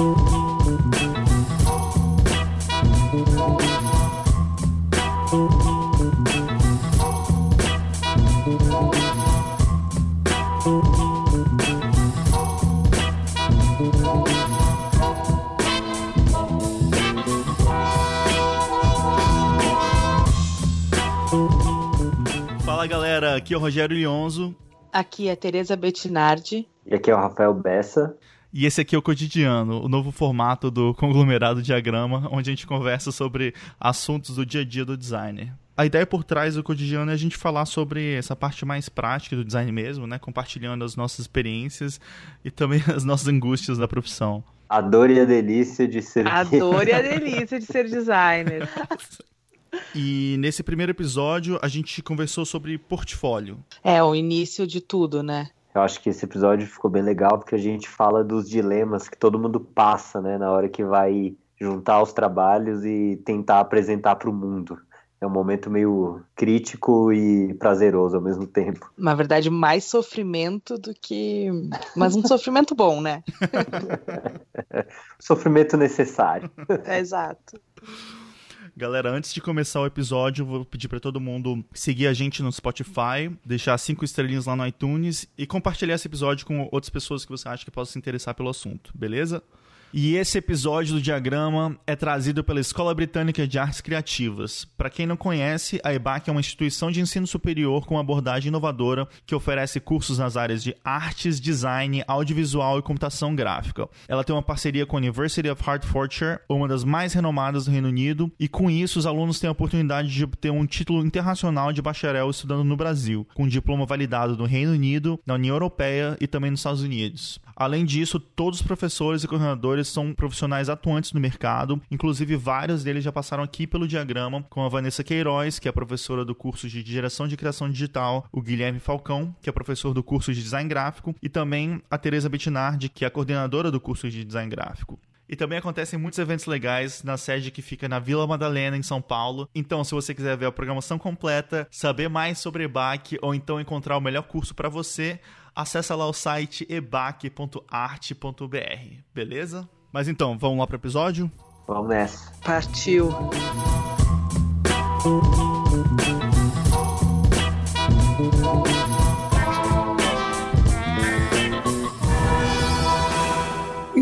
Fala galera, aqui é o Rogério Lionzo. Aqui é Tereza Bettinardi. E aqui é o Rafael Bessa. E esse aqui é o Cotidiano, o novo formato do conglomerado diagrama, onde a gente conversa sobre assuntos do dia a dia do designer. A ideia por trás do cotidiano é a gente falar sobre essa parte mais prática do design mesmo, né? Compartilhando as nossas experiências e também as nossas angústias da profissão. A dor e a delícia de ser. A dor e a delícia de ser designer. E nesse primeiro episódio a gente conversou sobre portfólio. É, o início de tudo, né? Eu acho que esse episódio ficou bem legal porque a gente fala dos dilemas que todo mundo passa, né, na hora que vai juntar os trabalhos e tentar apresentar para o mundo. É um momento meio crítico e prazeroso ao mesmo tempo. Na verdade, mais sofrimento do que. Mas um sofrimento bom, né? sofrimento necessário. É, exato. Galera, antes de começar o episódio, vou pedir para todo mundo seguir a gente no Spotify, deixar cinco estrelinhas lá no iTunes e compartilhar esse episódio com outras pessoas que você acha que possam se interessar pelo assunto, beleza? E esse episódio do Diagrama é trazido pela Escola Britânica de Artes Criativas. Para quem não conhece, a EBAC é uma instituição de ensino superior com abordagem inovadora que oferece cursos nas áreas de artes, design, audiovisual e computação gráfica. Ela tem uma parceria com a University of Hertfordshire, uma das mais renomadas do Reino Unido, e com isso os alunos têm a oportunidade de obter um título internacional de bacharel estudando no Brasil, com um diploma validado no Reino Unido, na União Europeia e também nos Estados Unidos. Além disso, todos os professores e coordenadores são profissionais atuantes no mercado, inclusive vários deles já passaram aqui pelo diagrama, com a Vanessa Queiroz, que é professora do curso de Geração de Criação Digital, o Guilherme Falcão, que é professor do curso de Design Gráfico, e também a Teresa Bettinardi, que é a coordenadora do curso de Design Gráfico. E também acontecem muitos eventos legais na sede que fica na Vila Madalena, em São Paulo. Então, se você quiser ver a programação completa, saber mais sobre EBAC ou então encontrar o melhor curso para você, acessa lá o site ebac.art.br, beleza? Mas então, vamos lá pro episódio? Vamos nessa. Partiu.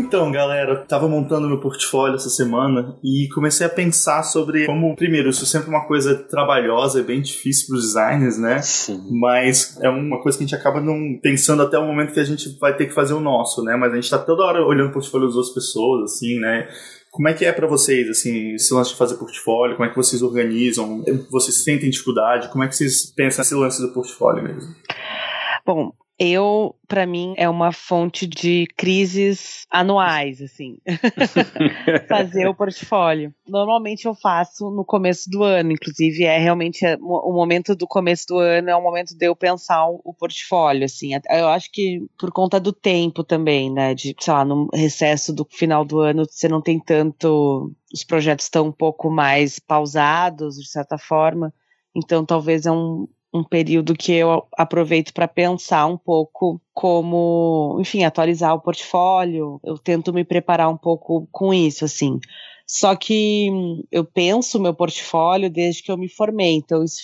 Então, galera, eu tava montando meu portfólio essa semana e comecei a pensar sobre como, primeiro, isso é sempre uma coisa trabalhosa, é bem difícil para os designers, né? Sim. Mas é uma coisa que a gente acaba não pensando até o momento que a gente vai ter que fazer o nosso, né? Mas a gente tá toda hora olhando o portfólio das outras pessoas, assim, né? Como é que é para vocês, assim, esse lance de fazer portfólio? Como é que vocês organizam? Vocês sentem dificuldade? Como é que vocês pensam esse lance do portfólio mesmo? Bom, eu, para mim, é uma fonte de crises anuais, assim. Fazer o portfólio. Normalmente eu faço no começo do ano, inclusive é realmente o momento do começo do ano é o momento de eu pensar o portfólio, assim. Eu acho que por conta do tempo também, né, de, sei lá, no recesso do final do ano, você não tem tanto os projetos estão um pouco mais pausados, de certa forma. Então, talvez é um, um período que eu aproveito para pensar um pouco como, enfim, atualizar o portfólio. Eu tento me preparar um pouco com isso, assim. Só que eu penso meu portfólio desde que eu me formei, então isso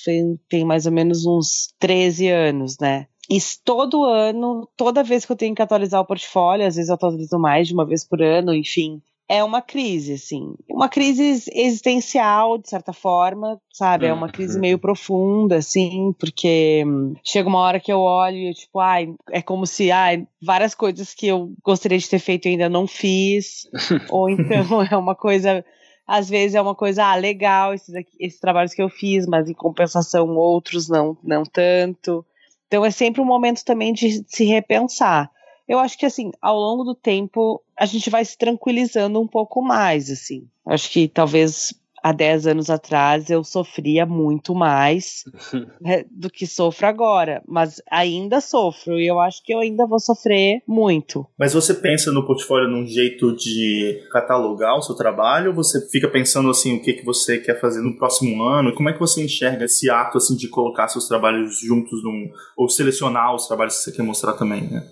tem mais ou menos uns 13 anos, né? E todo ano, toda vez que eu tenho que atualizar o portfólio, às vezes eu atualizo mais de uma vez por ano, enfim, é uma crise, assim. Uma crise existencial, de certa forma, sabe? É uma crise meio profunda, assim, porque chega uma hora que eu olho e, tipo, ai, é como se, ai, várias coisas que eu gostaria de ter feito e ainda não fiz. ou então é uma coisa. Às vezes é uma coisa, ah, legal, esses, aqui, esses trabalhos que eu fiz, mas em compensação outros não, não tanto. Então é sempre um momento também de se repensar eu acho que assim, ao longo do tempo, a gente vai se tranquilizando um pouco mais, assim. Acho que talvez há 10 anos atrás eu sofria muito mais do que sofro agora, mas ainda sofro e eu acho que eu ainda vou sofrer muito. Mas você pensa no portfólio num jeito de catalogar o seu trabalho ou você fica pensando assim o que, que você quer fazer no próximo ano? Como é que você enxerga esse ato assim de colocar seus trabalhos juntos num, ou selecionar os trabalhos que você quer mostrar também, né?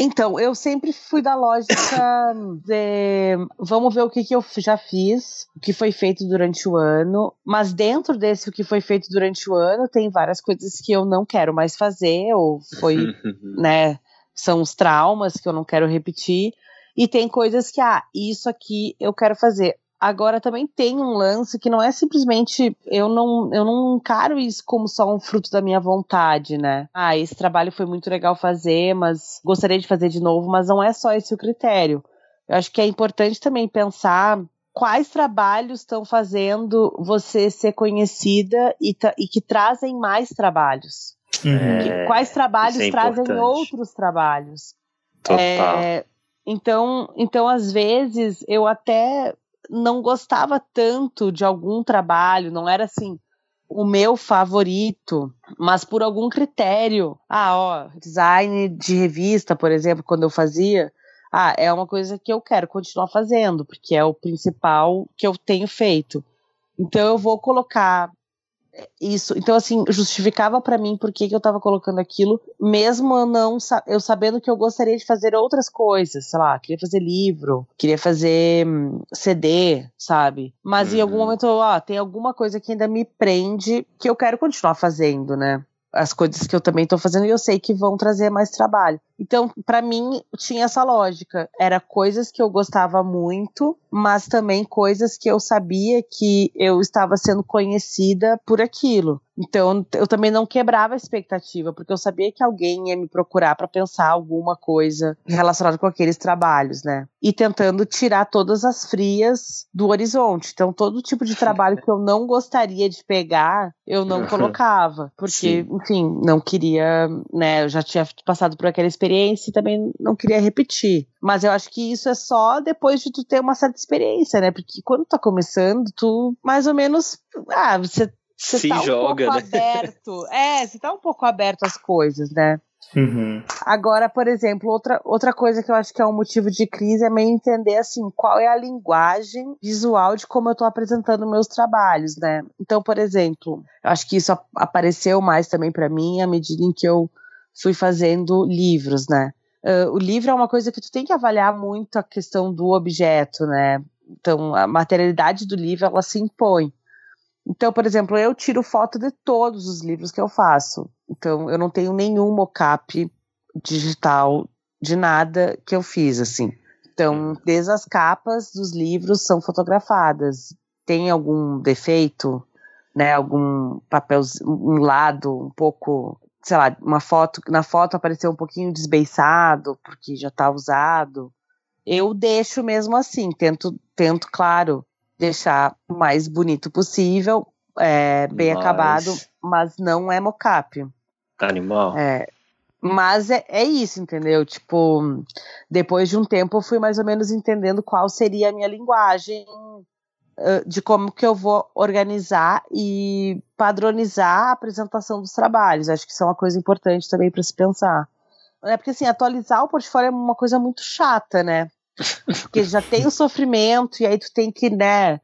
Então, eu sempre fui da lógica de vamos ver o que, que eu já fiz, o que foi feito durante o ano, mas dentro desse o que foi feito durante o ano, tem várias coisas que eu não quero mais fazer, ou foi, né, são os traumas que eu não quero repetir, e tem coisas que, ah, isso aqui eu quero fazer. Agora também tem um lance que não é simplesmente eu não eu não encaro isso como só um fruto da minha vontade, né? Ah, esse trabalho foi muito legal fazer, mas gostaria de fazer de novo, mas não é só esse o critério. Eu acho que é importante também pensar quais trabalhos estão fazendo você ser conhecida e, e que trazem mais trabalhos. Uhum. Que, quais trabalhos é trazem outros trabalhos. Total. É, então, então, às vezes, eu até não gostava tanto de algum trabalho, não era assim o meu favorito, mas por algum critério. Ah, ó, design de revista, por exemplo, quando eu fazia, ah, é uma coisa que eu quero continuar fazendo, porque é o principal que eu tenho feito. Então eu vou colocar isso. Então, assim, justificava para mim por que, que eu tava colocando aquilo, mesmo eu não eu sabendo que eu gostaria de fazer outras coisas, sei lá, queria fazer livro, queria fazer hum, CD, sabe? Mas uhum. em algum uhum. momento, ó, tem alguma coisa que ainda me prende que eu quero continuar fazendo, né? As coisas que eu também estou fazendo e eu sei que vão trazer mais trabalho. Então, para mim, tinha essa lógica. Era coisas que eu gostava muito, mas também coisas que eu sabia que eu estava sendo conhecida por aquilo. Então, eu também não quebrava a expectativa, porque eu sabia que alguém ia me procurar para pensar alguma coisa relacionada com aqueles trabalhos, né? E tentando tirar todas as frias do horizonte. Então, todo tipo de trabalho que eu não gostaria de pegar, eu não colocava, porque, Sim. enfim, não queria, né? Eu já tinha passado por aquela experiência e também não queria repetir. Mas eu acho que isso é só depois de tu ter uma certa experiência, né? Porque quando tá começando, tu mais ou menos. Ah, você você se tá um joga, pouco né? aberto. É, você tá um pouco aberto às coisas, né? Uhum. Agora, por exemplo, outra, outra coisa que eu acho que é um motivo de crise é meio entender assim qual é a linguagem visual de como eu estou apresentando meus trabalhos, né? Então, por exemplo, eu acho que isso apareceu mais também para mim à medida em que eu fui fazendo livros, né? Uh, o livro é uma coisa que tu tem que avaliar muito a questão do objeto, né? Então, a materialidade do livro ela se impõe. Então, por exemplo, eu tiro foto de todos os livros que eu faço. Então, eu não tenho nenhum mockup digital de nada que eu fiz, assim. Então, desde as capas dos livros são fotografadas. Tem algum defeito, né? Algum papel, um lado um pouco, sei lá, uma foto, na foto apareceu um pouquinho desbeiçado, porque já está usado. Eu deixo mesmo assim, tento, tento, claro, deixar o mais bonito possível, é, bem mas... acabado, mas não é mocap. Animal. É, mas é, é isso, entendeu? Tipo, depois de um tempo eu fui mais ou menos entendendo qual seria a minha linguagem de como que eu vou organizar e padronizar a apresentação dos trabalhos. Acho que isso é uma coisa importante também para se pensar. É porque assim, atualizar o portfólio é uma coisa muito chata, né? Porque já tem o sofrimento e aí tu tem que, né,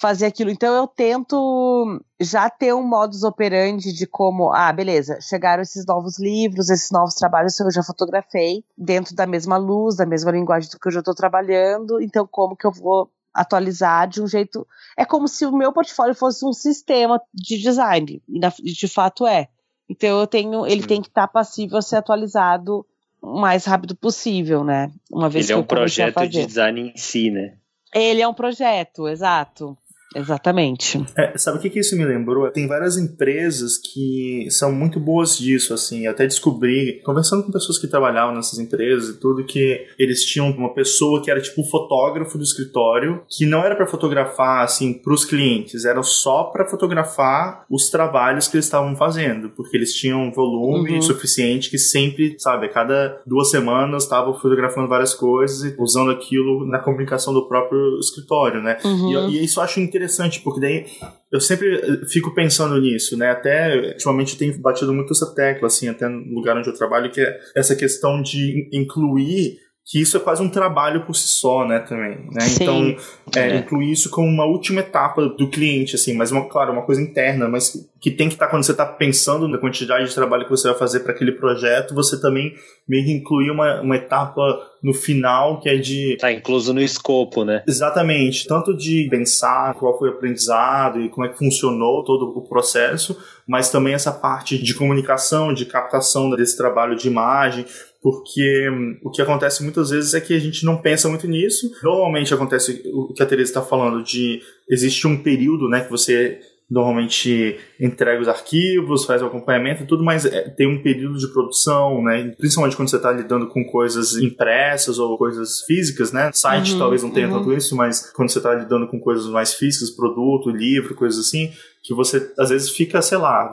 fazer aquilo. Então eu tento já ter um modus operandi de como, ah, beleza, chegaram esses novos livros, esses novos trabalhos eu já fotografei dentro da mesma luz, da mesma linguagem do que eu já estou trabalhando. Então como que eu vou atualizar de um jeito. É como se o meu portfólio fosse um sistema de design, e de fato é. Então eu tenho, ele tem que estar tá passível a ser atualizado o mais rápido possível, né? Uma vez Ele que é um projeto de design em si, né? Ele é um projeto, exato. Exatamente. É, sabe o que, que isso me lembrou? Tem várias empresas que são muito boas disso, assim. até descobri, conversando com pessoas que trabalhavam nessas empresas e tudo, que eles tinham uma pessoa que era tipo um fotógrafo do escritório, que não era para fotografar, assim, pros clientes, era só para fotografar os trabalhos que eles estavam fazendo, porque eles tinham um volume uhum. suficiente que sempre, sabe, a cada duas semanas estavam fotografando várias coisas e usando aquilo na comunicação do próprio escritório, né? Uhum. E, e isso eu acho interessante interessante, porque daí eu sempre eh, fico pensando nisso, né? Até ultimamente eu tenho batido muito essa tecla, assim, até no lugar onde eu trabalho, que é essa questão de incluir que isso é quase um trabalho por si só, né, também, né? Então, é, é. incluir isso como uma última etapa do cliente, assim, mas, uma, claro, uma coisa interna, mas que tem que estar tá, quando você está pensando na quantidade de trabalho que você vai fazer para aquele projeto, você também meio que incluir uma, uma etapa no final que é de... Tá incluso no escopo, né? Exatamente, tanto de pensar qual foi o aprendizado e como é que funcionou todo o processo, mas também essa parte de comunicação, de captação desse trabalho de imagem, porque hum, o que acontece muitas vezes é que a gente não pensa muito nisso. Normalmente acontece o que a Teresa está falando de existe um período, né, que você normalmente entrega os arquivos, faz o acompanhamento e tudo, mas é, tem um período de produção, né? Principalmente quando você está lidando com coisas impressas ou coisas físicas, né? Site uhum, talvez não tenha uhum. tanto isso, mas quando você está lidando com coisas mais físicas, produto, livro, coisas assim, que você às vezes fica, sei lá,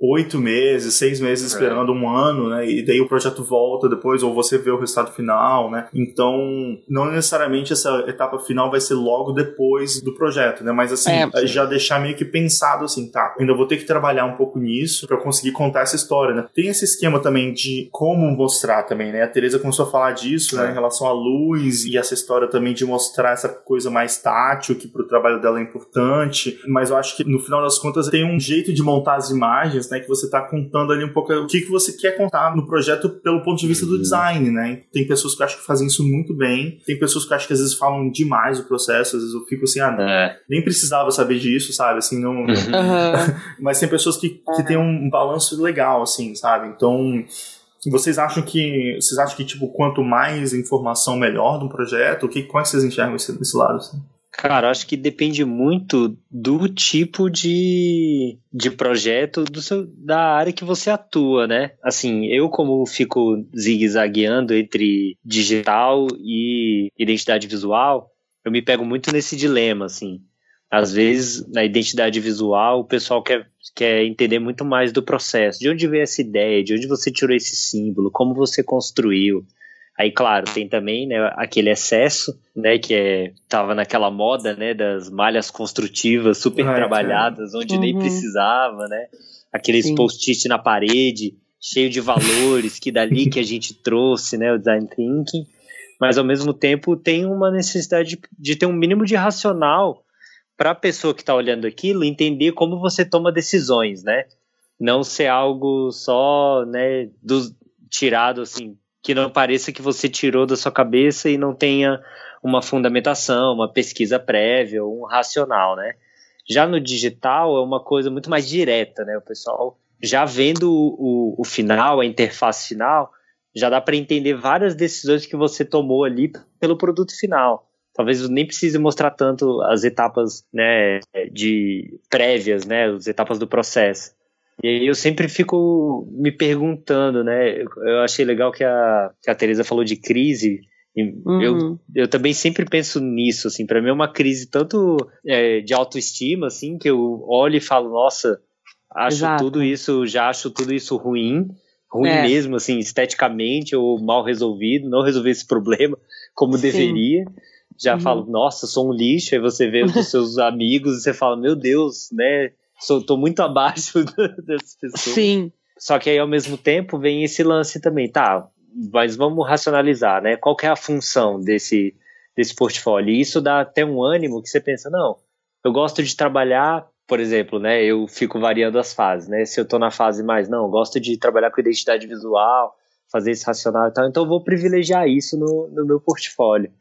oito meses, seis meses é. esperando um ano, né? E daí o projeto volta depois, ou você vê o resultado final, né? Então, não necessariamente essa etapa final vai ser logo depois do projeto, né? Mas assim, é, já deixar meio que pensado assim, tá? Ainda vou ter que trabalhar um pouco nisso para conseguir contar essa história, né? Tem esse esquema também de como mostrar também, né? A Teresa começou a falar disso, né? É. Em relação à luz e essa história também de mostrar essa coisa mais tátil, que pro trabalho dela é importante. Mas eu acho que no final das contas tem um jeito de montar as imagens né? Que você está contando ali um pouco o que, que você quer contar no projeto pelo ponto de vista do uhum. design, né? Tem pessoas que eu acho que fazem isso muito bem, tem pessoas que eu acho que às vezes falam demais o processo, às vezes eu fico assim, ah, é. nem precisava saber disso, sabe? Assim, não. Uhum. Mas tem pessoas que, que têm um balanço legal, assim, sabe? Então. Vocês acham que vocês acham que tipo quanto mais informação melhor do projeto? O que como é que vocês enxergam esse, esse lado? Assim? Cara, acho que depende muito do tipo de, de projeto do seu, da área que você atua, né? Assim, eu como fico zigue-zagueando entre digital e identidade visual, eu me pego muito nesse dilema, assim. Às vezes, na identidade visual, o pessoal quer, quer entender muito mais do processo. De onde veio essa ideia? De onde você tirou esse símbolo? Como você construiu? Aí, claro, tem também né, aquele excesso, né, que é, tava naquela moda, né, das malhas construtivas super trabalhadas, onde uhum. nem precisava, né, aqueles post-it na parede, cheio de valores, que dali que a gente trouxe, né, o design thinking, mas ao mesmo tempo tem uma necessidade de, de ter um mínimo de racional para a pessoa que está olhando aquilo entender como você toma decisões, né, não ser algo só, né, do, tirado assim que não pareça que você tirou da sua cabeça e não tenha uma fundamentação, uma pesquisa prévia, um racional, né? Já no digital é uma coisa muito mais direta, né? O pessoal já vendo o, o, final, a interface final, já dá para entender várias decisões que você tomou ali pelo produto final. Talvez nem precise mostrar tanto as etapas né, de prévias, né, as etapas do processo. E aí eu sempre fico me perguntando, né? Eu achei legal que a, que a Teresa falou de crise. Uhum. Eu, eu também sempre penso nisso, assim, para mim é uma crise tanto é, de autoestima, assim, que eu olho e falo, nossa, acho Exato. tudo isso, já acho tudo isso ruim, ruim é. mesmo, assim, esteticamente ou mal resolvido, não resolver esse problema como Sim. deveria. Já uhum. falo, nossa, sou um lixo, aí você vê os seus amigos e você fala, meu Deus, né? Sou, tô muito abaixo dessas pessoas. Sim. Só que aí, ao mesmo tempo, vem esse lance também, tá? Mas vamos racionalizar, né? Qual é a função desse, desse portfólio? E isso dá até um ânimo que você pensa, não, eu gosto de trabalhar, por exemplo, né? Eu fico variando as fases, né? Se eu tô na fase mais, não, eu gosto de trabalhar com identidade visual, fazer esse racional e tal, então eu vou privilegiar isso no, no meu portfólio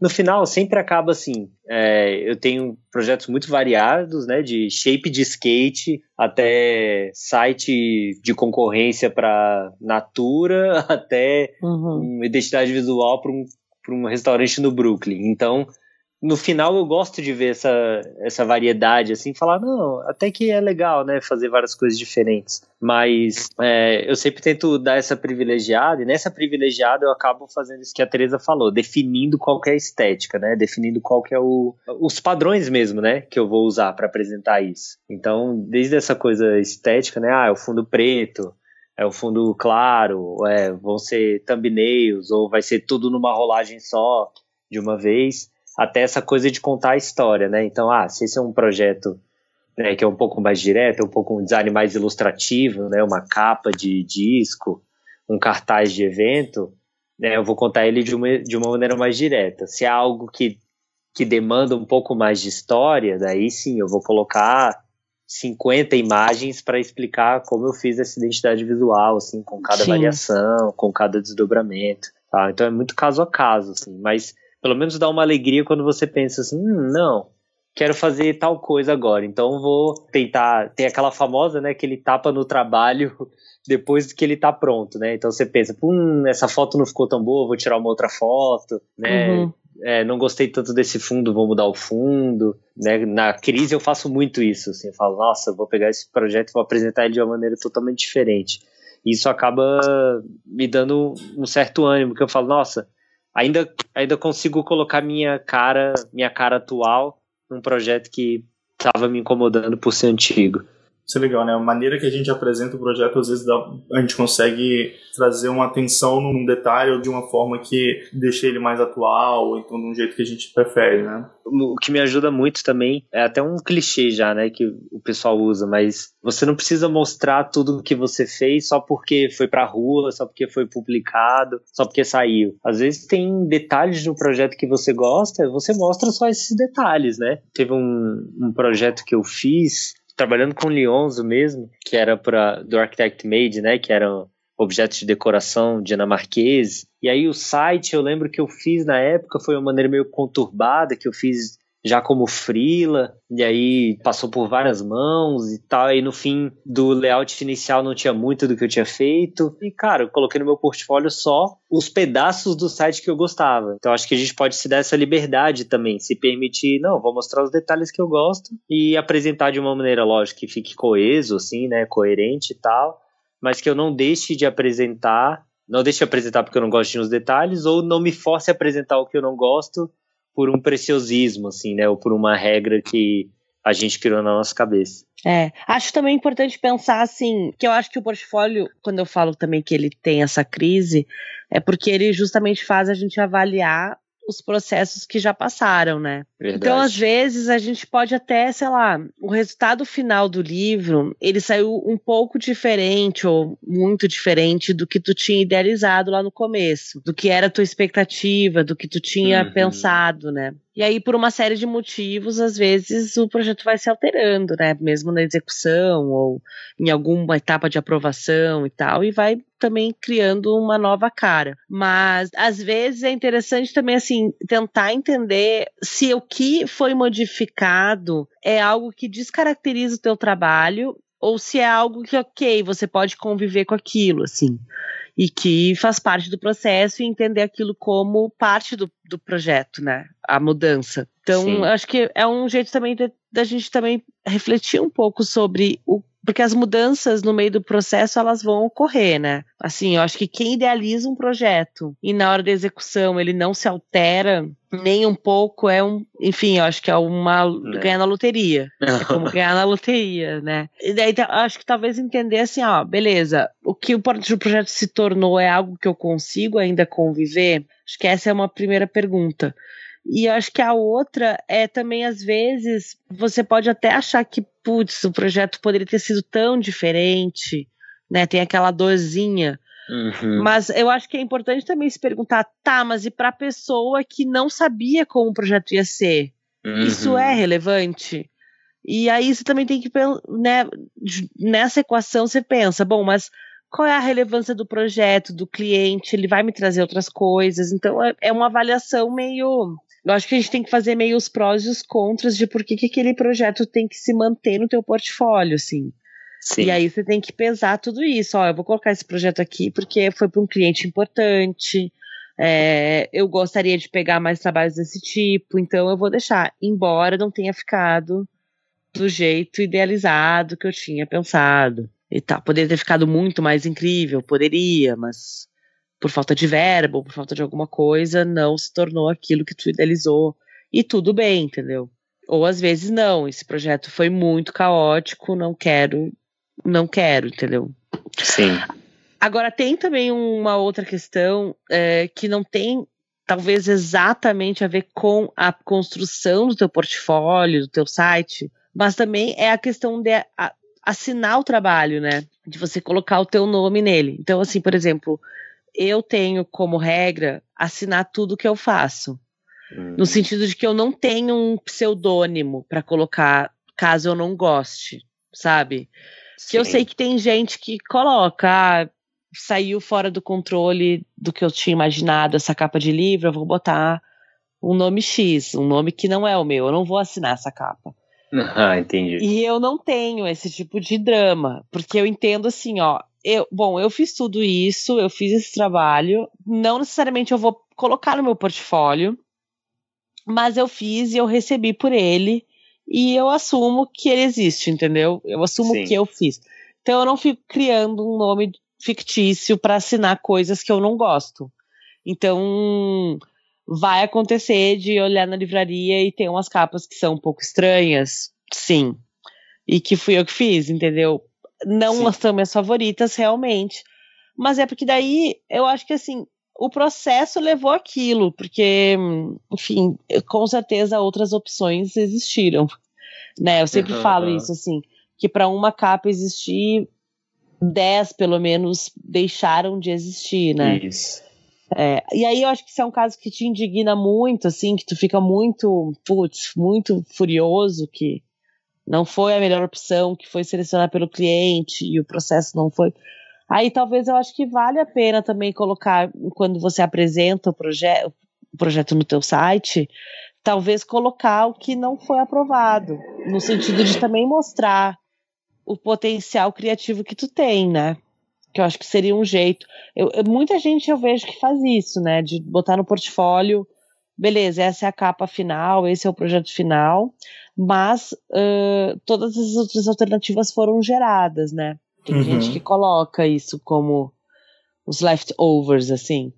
no final sempre acaba assim. É, eu tenho projetos muito variados, né? De shape de skate até site de concorrência para Natura, até uhum. identidade visual para um, um restaurante no Brooklyn. Então, no final eu gosto de ver essa, essa variedade, assim, falar, não, até que é legal, né, fazer várias coisas diferentes. Mas é, eu sempre tento dar essa privilegiada, e nessa privilegiada eu acabo fazendo isso que a Teresa falou, definindo qual é a estética, né, definindo qual é o, os padrões mesmo, né, que eu vou usar para apresentar isso. Então, desde essa coisa estética, né, ah, é o fundo preto, é o fundo claro, é, vão ser thumbnails, ou vai ser tudo numa rolagem só, de uma vez até essa coisa de contar a história, né? Então, ah, se esse é um projeto né, que é um pouco mais direto, é um pouco um design mais ilustrativo, né? Uma capa de disco, um cartaz de evento, né, eu vou contar ele de uma, de uma maneira mais direta. Se é algo que, que demanda um pouco mais de história, daí sim, eu vou colocar 50 imagens para explicar como eu fiz essa identidade visual, assim, com cada sim. variação, com cada desdobramento. Tá? Então é muito caso a caso, assim, mas pelo menos dá uma alegria quando você pensa assim, hum, não, quero fazer tal coisa agora, então vou tentar. Tem aquela famosa, né, que ele tapa no trabalho depois que ele tá pronto, né? Então você pensa, hum, essa foto não ficou tão boa, vou tirar uma outra foto, né? Uhum. É, não gostei tanto desse fundo, vou mudar o fundo. Né? Na crise eu faço muito isso. Assim, eu falo, nossa, vou pegar esse projeto e vou apresentar ele de uma maneira totalmente diferente. Isso acaba me dando um certo ânimo, que eu falo, nossa, ainda, ainda consigo colocar minha cara, minha cara atual num projeto que estava me incomodando por ser antigo. Isso é legal, né? A maneira que a gente apresenta o projeto, às vezes dá, a gente consegue trazer uma atenção num detalhe ou de uma forma que deixe ele mais atual, ou então de um jeito que a gente prefere, né? O que me ajuda muito também é até um clichê já, né, que o pessoal usa, mas você não precisa mostrar tudo o que você fez só porque foi pra rua, só porque foi publicado, só porque saiu. Às vezes tem detalhes no projeto que você gosta, você mostra só esses detalhes, né? Teve um, um projeto que eu fiz trabalhando com Lionzo mesmo, que era para do Architect Made, né, que eram objetos de decoração dinamarquês. E aí o site, eu lembro que eu fiz na época foi uma maneira meio conturbada, que eu fiz já como frila, e aí passou por várias mãos e tal, e no fim do layout inicial não tinha muito do que eu tinha feito, e cara, eu coloquei no meu portfólio só os pedaços do site que eu gostava. Então acho que a gente pode se dar essa liberdade também, se permitir, não, vou mostrar os detalhes que eu gosto e apresentar de uma maneira, lógico, que fique coeso, assim, né, coerente e tal, mas que eu não deixe de apresentar não deixe de apresentar porque eu não gosto de uns detalhes, ou não me force a apresentar o que eu não gosto por um preciosismo, assim, né? Ou por uma regra que a gente criou na nossa cabeça. É, acho também importante pensar assim, que eu acho que o portfólio, quando eu falo também que ele tem essa crise, é porque ele justamente faz a gente avaliar os processos que já passaram, né? Verdade. Então, às vezes, a gente pode até, sei lá, o resultado final do livro, ele saiu um pouco diferente ou muito diferente do que tu tinha idealizado lá no começo, do que era a tua expectativa, do que tu tinha uhum. pensado, né? E aí, por uma série de motivos, às vezes o projeto vai se alterando, né? Mesmo na execução ou em alguma etapa de aprovação e tal, e vai também criando uma nova cara. Mas às vezes é interessante também assim tentar entender se o que foi modificado é algo que descaracteriza o teu trabalho ou se é algo que ok você pode conviver com aquilo assim e que faz parte do processo e entender aquilo como parte do, do projeto, né? A mudança. Então, acho que é um jeito também da gente também refletir um pouco sobre o porque as mudanças no meio do processo elas vão ocorrer, né? Assim, eu acho que quem idealiza um projeto e na hora da execução ele não se altera nem um pouco é um, enfim, eu acho que é uma é. ganhar na loteria. É como ganhar na loteria, né? E daí acho que talvez entender assim, ó, beleza, o que o projeto se tornou é algo que eu consigo ainda conviver? Acho que essa é uma primeira pergunta. E acho que a outra é também, às vezes, você pode até achar que, putz, o projeto poderia ter sido tão diferente, né? Tem aquela dorzinha. Uhum. Mas eu acho que é importante também se perguntar, tá, mas e para a pessoa que não sabia como o projeto ia ser? Uhum. Isso é relevante? E aí você também tem que, né, nessa equação você pensa, bom, mas qual é a relevância do projeto, do cliente, ele vai me trazer outras coisas. Então é, é uma avaliação meio eu acho que a gente tem que fazer meio os prós e os contras de por que, que aquele projeto tem que se manter no teu portfólio, assim. Sim. E aí você tem que pesar tudo isso. Ó, eu vou colocar esse projeto aqui porque foi para um cliente importante. É, eu gostaria de pegar mais trabalhos desse tipo, então eu vou deixar, embora não tenha ficado do jeito idealizado que eu tinha pensado e tal. Poderia ter ficado muito mais incrível, poderia, mas por falta de verbo, por falta de alguma coisa, não se tornou aquilo que tu idealizou. E tudo bem, entendeu? Ou às vezes não, esse projeto foi muito caótico, não quero, não quero, entendeu? Sim. Agora tem também uma outra questão é, que não tem talvez exatamente a ver com a construção do teu portfólio, do teu site, mas também é a questão de assinar o trabalho, né? De você colocar o teu nome nele. Então, assim, por exemplo, eu tenho como regra assinar tudo que eu faço. Hum. No sentido de que eu não tenho um pseudônimo para colocar caso eu não goste, sabe? Sim. Que eu sei que tem gente que coloca, ah, saiu fora do controle do que eu tinha imaginado essa capa de livro, eu vou botar um nome X, um nome que não é o meu, eu não vou assinar essa capa. Ah, entendi. E eu não tenho esse tipo de drama, porque eu entendo assim, ó, eu, bom, eu fiz tudo isso, eu fiz esse trabalho, não necessariamente eu vou colocar no meu portfólio, mas eu fiz e eu recebi por ele e eu assumo que ele existe, entendeu? Eu assumo Sim. que eu fiz. Então eu não fico criando um nome fictício para assinar coisas que eu não gosto. Então vai acontecer de olhar na livraria e ter umas capas que são um pouco estranhas, sim. E que fui eu que fiz, entendeu? Não são minhas favoritas, realmente. Mas é porque daí eu acho que assim, o processo levou aquilo, porque, enfim, com certeza outras opções existiram. Né? Eu sempre uhum, falo isso, assim, que para uma capa existir, 10 pelo menos deixaram de existir, né? Isso. É, e aí eu acho que isso é um caso que te indigna muito, assim, que tu fica muito, putz, muito furioso que não foi a melhor opção, que foi selecionada pelo cliente e o processo não foi. Aí talvez eu acho que vale a pena também colocar, quando você apresenta o, proje o projeto no teu site, talvez colocar o que não foi aprovado, no sentido de também mostrar o potencial criativo que tu tem, né? Que eu acho que seria um jeito. Eu, muita gente eu vejo que faz isso, né? De botar no portfólio, beleza, essa é a capa final, esse é o projeto final, mas uh, todas as outras alternativas foram geradas, né? Tem uhum. gente que coloca isso como os leftovers, assim.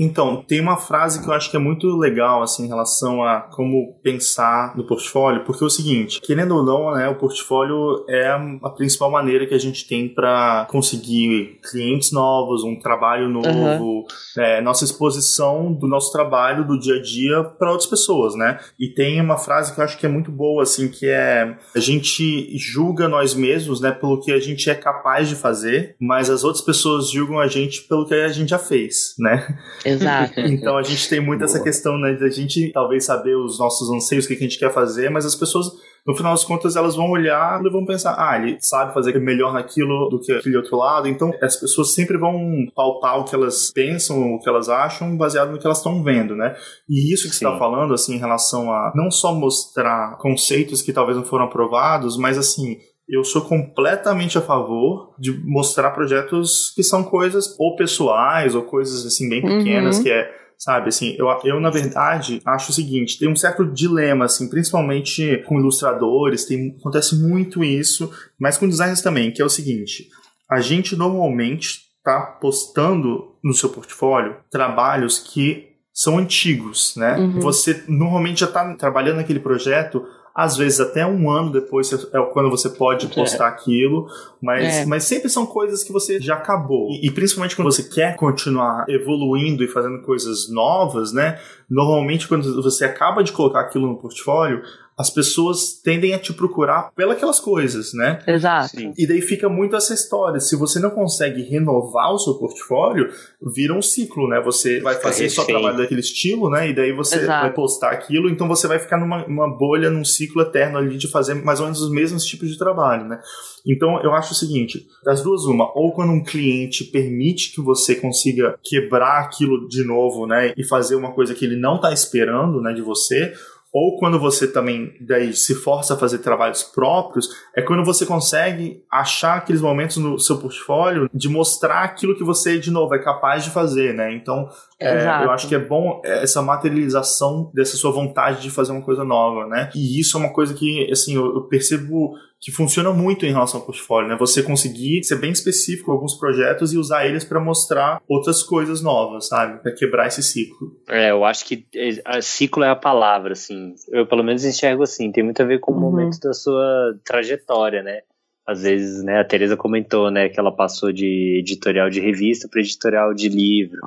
Então, tem uma frase que eu acho que é muito legal, assim, em relação a como pensar no portfólio, porque é o seguinte, querendo ou não, né, o portfólio é a principal maneira que a gente tem para conseguir clientes novos, um trabalho novo, uhum. é, nossa exposição do nosso trabalho do dia a dia para outras pessoas, né? E tem uma frase que eu acho que é muito boa, assim, que é a gente julga nós mesmos, né, pelo que a gente é capaz de fazer, mas as outras pessoas julgam a gente pelo que a gente já fez, né? Exato. então a gente tem muito Boa. essa questão, né, da gente talvez saber os nossos anseios, o que a gente quer fazer, mas as pessoas no final das contas elas vão olhar e vão pensar, ah, ele sabe fazer melhor naquilo do que aquele outro lado, então as pessoas sempre vão pautar o que elas pensam, o que elas acham, baseado no que elas estão vendo, né? E isso que Sim. você está falando, assim, em relação a não só mostrar conceitos que talvez não foram aprovados, mas assim, eu sou completamente a favor de mostrar projetos que são coisas ou pessoais ou coisas assim bem pequenas uhum. que é sabe assim eu, eu na verdade acho o seguinte tem um certo dilema assim principalmente com ilustradores tem acontece muito isso mas com designers também que é o seguinte a gente normalmente está postando no seu portfólio trabalhos que são antigos, né? Uhum. Você normalmente já está trabalhando naquele projeto às vezes até um ano depois é quando você pode é. postar é. aquilo, mas, é. mas sempre são coisas que você já acabou. E, e, principalmente quando você quer continuar evoluindo e fazendo coisas novas, né? Normalmente quando você acaba de colocar aquilo no portfólio, as pessoas tendem a te procurar pelas coisas, né? Exato. E daí fica muito essa história. Se você não consegue renovar o seu portfólio, vira um ciclo, né? Você vai fazer só trabalho daquele estilo, né? E daí você Exato. vai postar aquilo, então você vai ficar numa, bolha, num ciclo eterno ali de fazer mais ou menos os mesmos tipos de trabalho, né? Então eu acho o seguinte: das duas, uma, ou quando um cliente permite que você consiga quebrar aquilo de novo, né? E fazer uma coisa que ele não está esperando, né, de você ou quando você também daí se força a fazer trabalhos próprios, é quando você consegue achar aqueles momentos no seu portfólio de mostrar aquilo que você, de novo, é capaz de fazer, né? Então, é, eu acho que é bom essa materialização dessa sua vontade de fazer uma coisa nova, né? E isso é uma coisa que, assim, eu, eu percebo que funciona muito em relação ao portfólio, né? Você conseguir ser bem específico com alguns projetos e usar eles para mostrar outras coisas novas, sabe? Para quebrar esse ciclo. É, eu acho que é, ciclo é a palavra, assim. Eu pelo menos enxergo assim. Tem muito a ver com o uhum. momento da sua trajetória, né? Às vezes, né? A Teresa comentou, né? Que ela passou de editorial de revista para editorial de livro.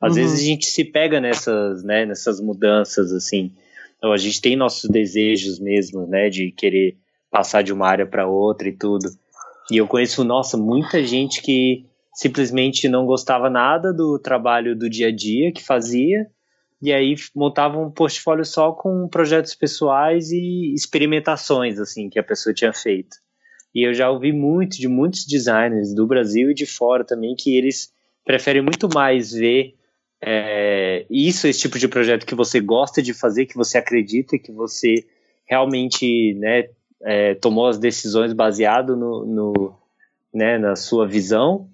Às uhum. vezes a gente se pega nessas, né? Nessas mudanças, assim. Então, a gente tem nossos desejos mesmo, né? De querer passar de uma área para outra e tudo. E eu conheço, nossa, muita gente que simplesmente não gostava nada do trabalho do dia a dia que fazia, e aí montava um portfólio só com projetos pessoais e experimentações assim que a pessoa tinha feito. E eu já ouvi muito de muitos designers do Brasil e de fora também que eles preferem muito mais ver é, isso, esse tipo de projeto que você gosta de fazer, que você acredita, que você realmente né, é, tomou as decisões baseado no, no né, na sua visão,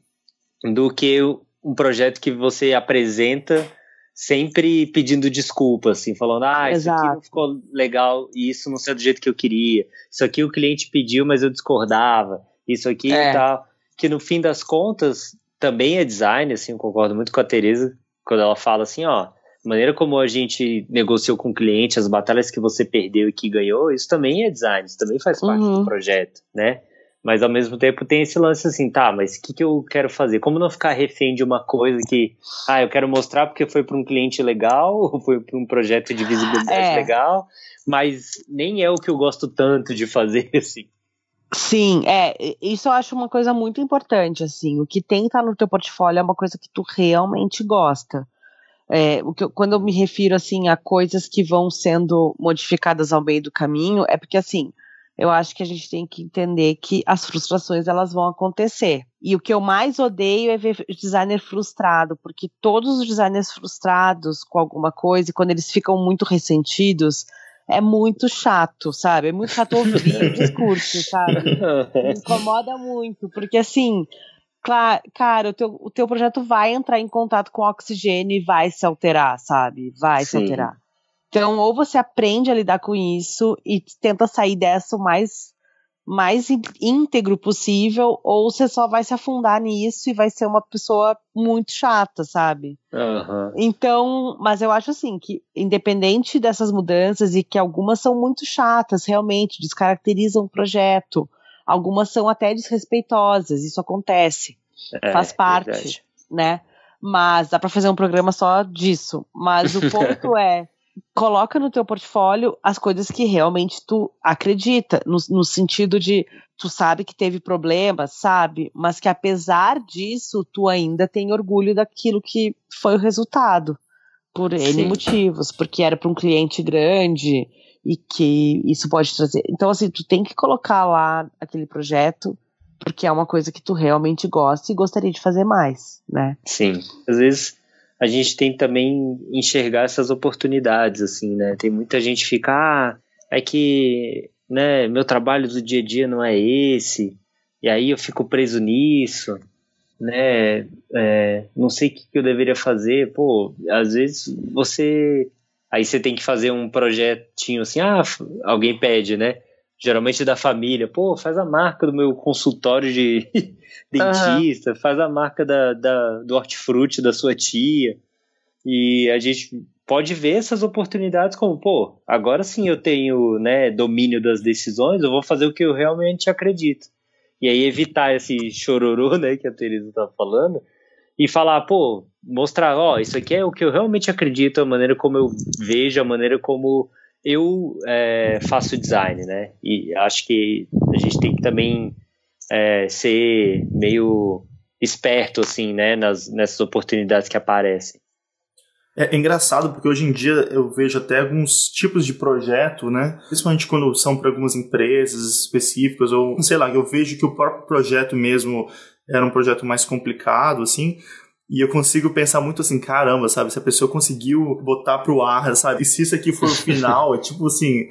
do que um projeto que você apresenta sempre pedindo desculpa, assim, falando, ah, isso Exato. aqui não ficou legal e isso não saiu do jeito que eu queria. Isso aqui o cliente pediu, mas eu discordava. Isso aqui é. e tal. Que no fim das contas também é design, assim, eu concordo muito com a Teresa quando ela fala assim, ó, maneira como a gente negociou com o cliente, as batalhas que você perdeu e que ganhou, isso também é design, isso também faz parte uhum. do projeto, né? Mas ao mesmo tempo tem esse lance assim, tá, mas o que, que eu quero fazer? Como não ficar refém de uma coisa que, ah, eu quero mostrar porque foi para um cliente legal, ou foi para um projeto de visibilidade é. legal, mas nem é o que eu gosto tanto de fazer, assim. Sim, é, isso eu acho uma coisa muito importante, assim, o que tem estar no teu portfólio é uma coisa que tu realmente gosta. É, o que eu, quando eu me refiro, assim, a coisas que vão sendo modificadas ao meio do caminho, é porque, assim, eu acho que a gente tem que entender que as frustrações elas vão acontecer. E o que eu mais odeio é ver designer frustrado, porque todos os designers frustrados com alguma coisa, e quando eles ficam muito ressentidos, é muito chato, sabe? É muito chato ouvir o discurso, sabe? Me incomoda muito, porque assim, cara, o teu, o teu projeto vai entrar em contato com oxigênio e vai se alterar, sabe? Vai Sim. se alterar. Então, ou você aprende a lidar com isso e tenta sair dessa o mais, mais íntegro possível, ou você só vai se afundar nisso e vai ser uma pessoa muito chata, sabe? Uhum. Então, mas eu acho assim que, independente dessas mudanças, e que algumas são muito chatas, realmente, descaracterizam o projeto, algumas são até desrespeitosas, isso acontece, é, faz parte, verdade. né? Mas dá para fazer um programa só disso. Mas o ponto é coloca no teu portfólio as coisas que realmente tu acredita, no, no, sentido de tu sabe que teve problemas, sabe, mas que apesar disso tu ainda tem orgulho daquilo que foi o resultado, por N Sim. motivos, porque era para um cliente grande e que isso pode trazer. Então assim, tu tem que colocar lá aquele projeto porque é uma coisa que tu realmente gosta e gostaria de fazer mais, né? Sim, às vezes a gente tem também enxergar essas oportunidades, assim, né? Tem muita gente que fica, ah, é que, né, meu trabalho do dia a dia não é esse, e aí eu fico preso nisso, né? É, não sei o que eu deveria fazer, pô, às vezes você. Aí você tem que fazer um projetinho assim, ah, alguém pede, né? Geralmente da família, pô, faz a marca do meu consultório de dentista, uhum. faz a marca da, da, do hortifruti da sua tia. E a gente pode ver essas oportunidades como, pô, agora sim eu tenho né, domínio das decisões, eu vou fazer o que eu realmente acredito. E aí evitar esse chororô, né, que a Teresa tá falando, e falar, pô, mostrar, ó, isso aqui é o que eu realmente acredito, a maneira como eu vejo, a maneira como eu é, faço design, né? E acho que a gente tem que também é, ser meio esperto, assim, né, nas, nessas oportunidades que aparecem. É, é, engraçado porque hoje em dia eu vejo até alguns tipos de projeto, né? Principalmente quando são para algumas empresas específicas, ou sei lá, eu vejo que o próprio projeto mesmo era um projeto mais complicado, assim. E eu consigo pensar muito assim, caramba, sabe? Se a pessoa conseguiu botar pro ar, sabe? E se isso aqui for o final, é tipo assim,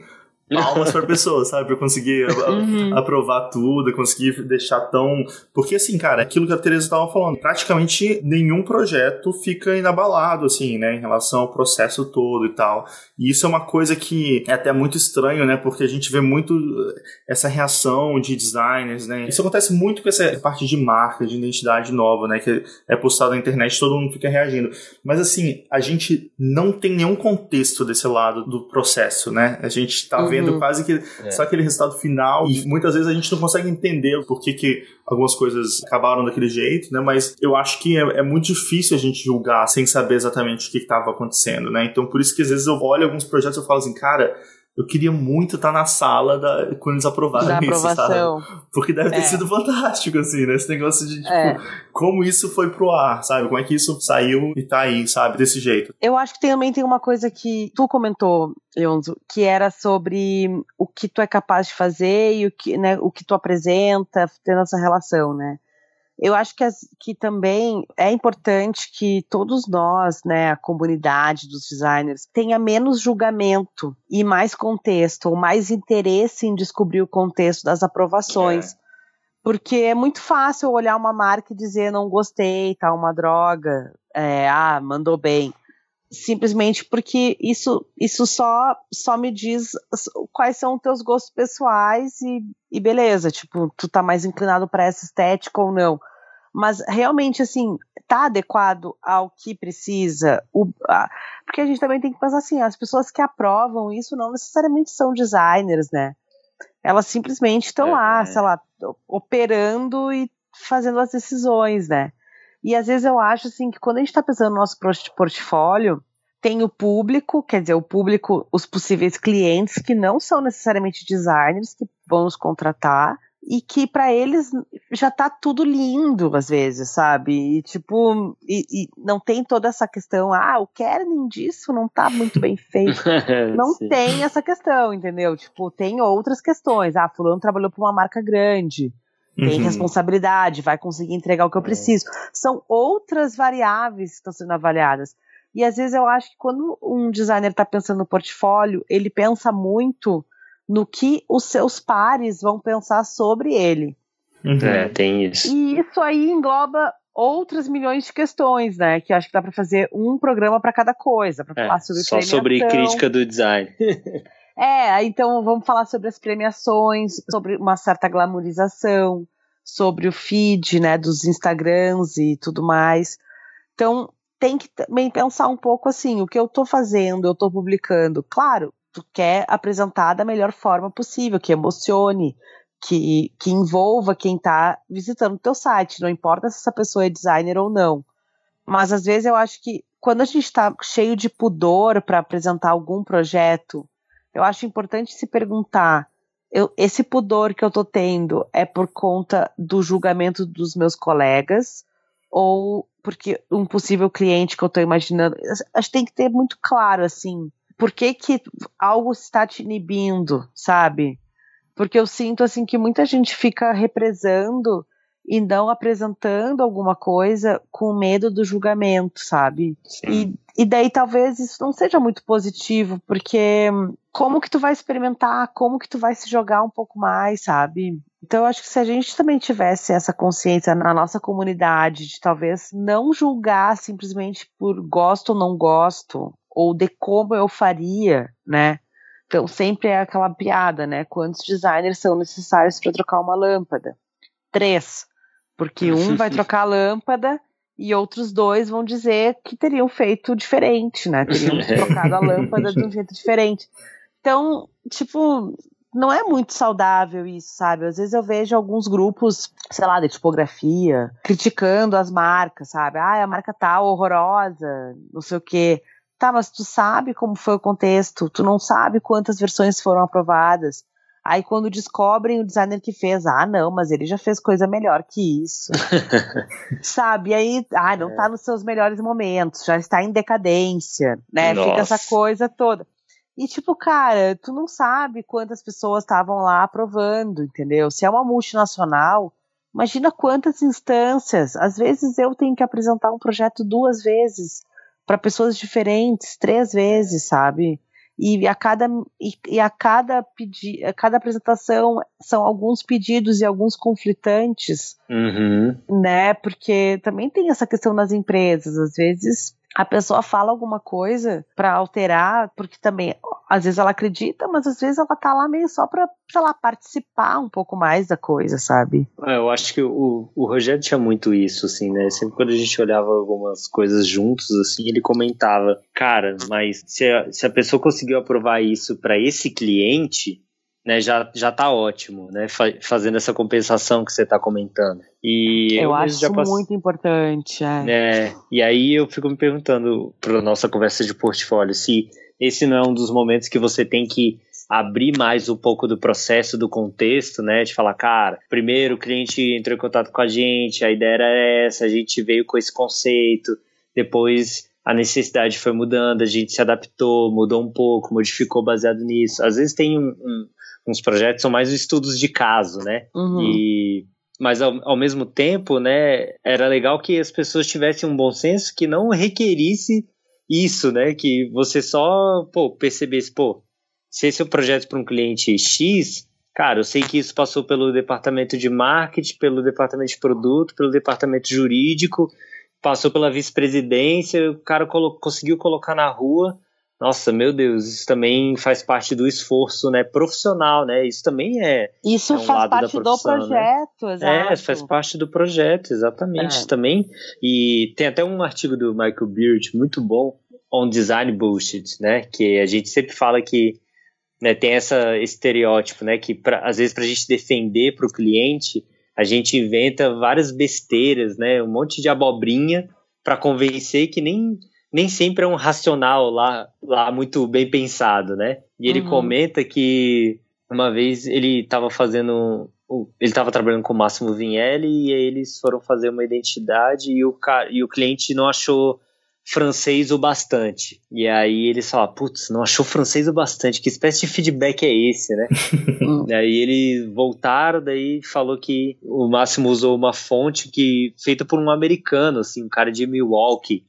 palmas pra pessoa, sabe? Pra conseguir uhum. aprovar tudo, conseguir deixar tão. Porque, assim, cara, aquilo que a Teresa tava falando, praticamente nenhum projeto fica inabalado, assim, né? Em relação ao processo todo e tal. E isso é uma coisa que é até muito estranho, né? Porque a gente vê muito essa reação de designers, né? Isso acontece muito com essa parte de marca, de identidade nova, né? Que é postado na internet todo mundo fica reagindo. Mas, assim, a gente não tem nenhum contexto desse lado do processo, né? A gente tá uhum. Vendo uhum. quase que é. só aquele resultado final. E muitas vezes a gente não consegue entender por que, que algumas coisas acabaram daquele jeito, né? Mas eu acho que é, é muito difícil a gente julgar sem saber exatamente o que estava acontecendo, né? Então por isso que às vezes eu olho alguns projetos e eu falo assim, cara eu queria muito estar na sala da, quando eles aprovaram Da isso, aprovação. sabe? Porque deve ter É. sido fantástico, assim, né? Esse negócio de, tipo, É. como isso foi pro ar, sabe? Como é que isso saiu e tá aí, sabe? Desse jeito. Eu acho que também tem uma coisa que tu comentou, Leonzo, que era sobre o que tu é capaz de fazer e o que, né, o que tu apresenta, tendo essa relação, né? Eu acho que, as- que também é importante que todos nós, né, a comunidade dos designers, tenha menos julgamento e mais contexto, ou mais interesse em descobrir o contexto das aprovações. Porque é muito fácil olhar uma marca e dizer não gostei, tá uma droga, é, ah, mandou bem. Simplesmente porque isso, isso só, só me diz quais são os teus gostos pessoais e, e beleza, tipo, tu tá mais inclinado para essa estética ou não. Mas realmente, assim, tá adequado ao que precisa. O, a- porque a gente também tem que pensar assim, as pessoas que aprovam isso não necessariamente são designers, né? Elas simplesmente estão É, lá, é. sei lá, operando e fazendo as decisões, né? E às vezes eu acho assim que quando a gente está pensando no nosso port- portfólio, tem o público, quer dizer, o público, os possíveis clientes que não são necessariamente designers que vão nos contratar e que para eles já tá tudo lindo às vezes, sabe? E tipo, e, e não tem toda essa questão, ah, o kerning disso não tá muito bem feito. Não Sim. tem essa questão, entendeu? Tipo, tem outras questões. Ah, fulano trabalhou para uma marca grande, tem Uhum. responsabilidade, vai conseguir entregar o que eu preciso. São outras variáveis que estão sendo avaliadas. E às vezes eu acho que quando um designer está pensando no portfólio, ele pensa muito no que os seus pares vão pensar sobre ele. Uhum. É, tem isso. E isso aí engloba outras milhões de questões, né? Que eu acho que dá para fazer um programa para cada coisa, para É, falar sobre só sobre crítica do design. É, então vamos falar sobre as premiações, sobre uma certa glamorização, sobre o feed, né, dos Instagrams e tudo mais. Então, tem que também pensar um pouco assim, o que eu tô fazendo, eu tô publicando. Claro, tu quer apresentar da melhor forma possível, que emocione, que, que envolva quem tá visitando o teu site, não importa se essa pessoa é designer ou não. Mas às vezes eu acho que quando a gente tá cheio de pudor para apresentar algum projeto, eu acho importante se perguntar: eu- esse pudor que eu tô tendo é por conta do julgamento dos meus colegas ou porque um possível cliente que eu tô imaginando? Acho que tem que ter muito claro assim, por que que algo está te inibindo, sabe? Porque eu sinto assim que muita gente fica represando e não apresentando alguma coisa com medo do julgamento, sabe? E, e daí talvez isso não seja muito positivo, porque hum, como que tu vai experimentar, como que tu vai se jogar um pouco mais, sabe? Então eu acho que se a gente também tivesse essa consciência na nossa comunidade de talvez não julgar simplesmente por gosto ou não gosto, ou de como eu faria, né? Então sempre é aquela piada, né? Quantos designers são necessários para trocar uma lâmpada? Três. Porque um vai trocar a lâmpada e outros dois vão dizer que teriam feito diferente, né? Teriam trocado a lâmpada de um jeito diferente. Então, tipo, não é muito saudável isso, sabe? Às vezes eu vejo alguns grupos, sei lá, de tipografia, criticando as marcas, sabe? Ah, a marca tá horrorosa, não sei o quê. Tá, mas tu sabe como foi o contexto, tu não sabe quantas versões foram aprovadas. Aí quando descobrem o designer que fez, ah, não, mas ele já fez coisa melhor que isso. Sabe? E aí, ah, não tá nos seus melhores momentos, já está em decadência, né? Fica essa Nossa. coisa toda. E tipo, cara, tu não sabe quantas pessoas estavam lá aprovando, entendeu? Se é uma multinacional, imagina quantas instâncias. Às vezes eu tenho que apresentar um projeto duas vezes para pessoas diferentes, três vezes, sabe? E a cada e, e a cada pedi, a cada apresentação são alguns pedidos e alguns conflitantes Uhum. né? Porque também tem essa questão nas empresas, às vezes a pessoa fala alguma coisa pra alterar, porque também às vezes ela acredita, mas às vezes ela tá lá meio só pra, sei lá, participar um pouco mais da coisa, sabe? É, Eu acho que o, o Rogério tinha muito isso, assim, né? Sempre quando a gente olhava algumas coisas juntos, assim, ele comentava, cara, mas se a, se a pessoa conseguiu aprovar isso para esse cliente, né, já, já tá ótimo, né? Fa- fazendo essa compensação que você tá comentando. E Eu, mesmo acho passe- muito importante, é. É, e aí eu fico me perguntando para nossa conversa de portfólio se esse não é um dos momentos que você tem que abrir mais um pouco do processo, do contexto, né? De falar, cara, primeiro o cliente entrou em contato com a gente, a ideia era essa, a gente veio com esse conceito, depois a necessidade foi mudando, a gente se adaptou, mudou um pouco, modificou baseado nisso. Às vezes tem um, um, uns projetos são mais estudos de caso, né? Uhum. E mas ao, ao mesmo tempo, né, era legal que as pessoas tivessem um bom senso que não requerisse isso, né, que você só, pô, percebesse, pô, se esse é um projeto para um cliente X, cara, eu sei que isso passou pelo departamento de marketing, pelo departamento de produto, pelo departamento jurídico, passou pela vice-presidência, o cara colo conseguiu colocar na rua. Nossa, meu Deus, isso também faz parte do esforço, né, profissional, né? Isso também é Isso é um faz parte do né? projeto, exato. É, faz parte do projeto, exatamente, É. também. E tem até um artigo do Michael Beard muito bom, On Design Bullshit, né? Que a gente sempre fala que né, tem essa esse estereótipo, né? Que pra, às vezes para a gente defender para o cliente, a gente inventa várias besteiras, né? Um monte de abobrinha para convencer que nem, nem sempre é um racional lá, lá muito bem pensado, né? E ele Uhum. comenta que uma vez ele estava fazendo ele estava trabalhando com o Máximo Vinelli e aí eles foram fazer uma identidade e o, e o cliente não achou francês o bastante. E aí eles falaram, putz, não achou francês o bastante, que espécie de feedback é esse, né? Aí eles voltaram, daí falou que o Máximo usou uma fonte que feita por um americano, assim, um cara de Milwaukee.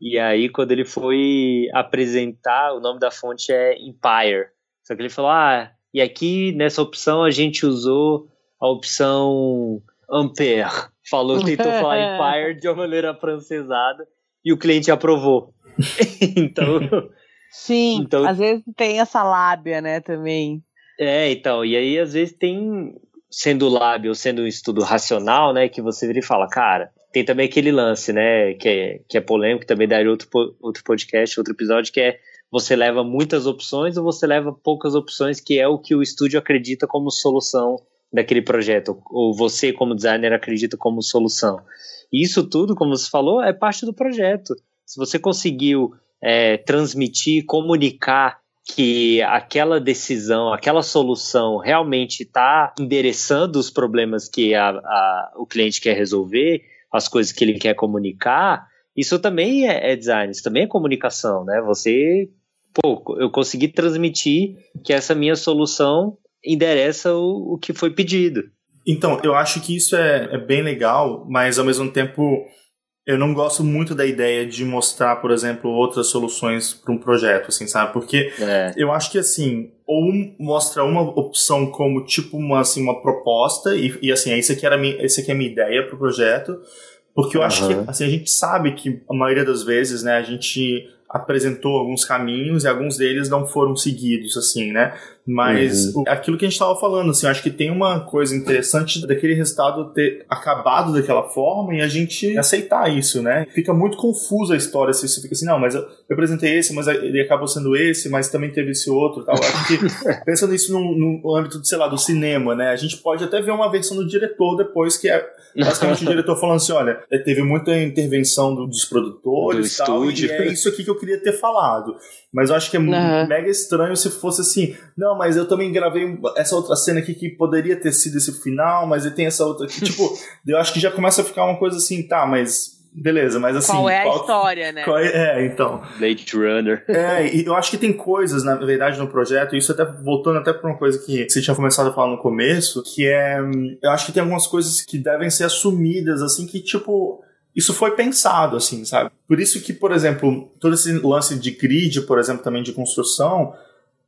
E aí quando ele foi apresentar, o nome da fonte é Empire. Só que ele falou, ah, e aqui nessa opção a gente usou a opção Ampere. Falou, tentou falar Empire de uma maneira francesada e o cliente aprovou. então, Sim, Então- às vezes tem essa lábia, né, também. é, então, e aí às vezes tem, sendo lábio ou sendo um estudo racional, né, que você vira e fala, cara, tem também aquele lance, né, que é, que é polêmico, também daria outro, outro podcast, outro episódio, que é você leva muitas opções ou você leva poucas opções, que é o que o estúdio acredita como solução daquele projeto, ou você como designer acredita como solução. E isso tudo, como você falou, é parte do projeto. Se você conseguiu é, transmitir, comunicar que aquela decisão, aquela solução realmente está endereçando os problemas que a- a- o cliente quer resolver, as coisas que ele quer comunicar, isso também é, é design, isso também é comunicação, né? Você, pô, eu consegui transmitir que essa minha solução endereça o, o que foi pedido. Então, eu acho que isso é, é bem legal, mas ao mesmo tempo eu não gosto muito da ideia de mostrar, por exemplo, outras soluções para um projeto, assim, sabe? Porque É, eu acho que assim, ou mostra uma opção como tipo uma, assim, uma proposta, e, e assim, essa aqui, era minha, essa aqui é a minha ideia para o projeto, porque eu acho Aham. que assim, a gente sabe que a maioria das vezes, né, a gente apresentou alguns caminhos e alguns deles não foram seguidos, assim, né? Mas o- aquilo que a gente estava falando, assim, acho que tem uma coisa interessante daquele resultado ter acabado daquela forma e a gente aceitar isso, né? Fica muito confusa a história se você fica assim, não, mas eu, eu apresentei esse, mas ele acabou sendo esse, mas também teve esse outro, tal. Acho que pensando isso no, no âmbito, sei lá, do cinema, né? A gente pode até ver uma versão do diretor depois que é basicamente o diretor falando assim, olha, teve muita intervenção do- dos produtores Do e tal, estúdio. e é isso aqui que eu queria ter falado. Mas eu acho que é Aham. mega estranho se fosse assim, não, mas eu também gravei essa outra cena aqui que poderia ter sido esse final, mas ele tem essa outra aqui. tipo, eu acho que já começa a ficar uma coisa assim, tá, mas beleza, mas assim. qual é a história, né? qual é, é, então. Late Runner. É, e eu acho que tem coisas, na verdade, no projeto, e isso até voltando até pra uma coisa que você tinha começado a falar no começo, que é. Eu acho que tem algumas coisas que devem ser assumidas, assim, que, tipo. Isso foi pensado, assim, sabe? Por isso que, por exemplo, todo esse lance de grid, por exemplo, também de construção,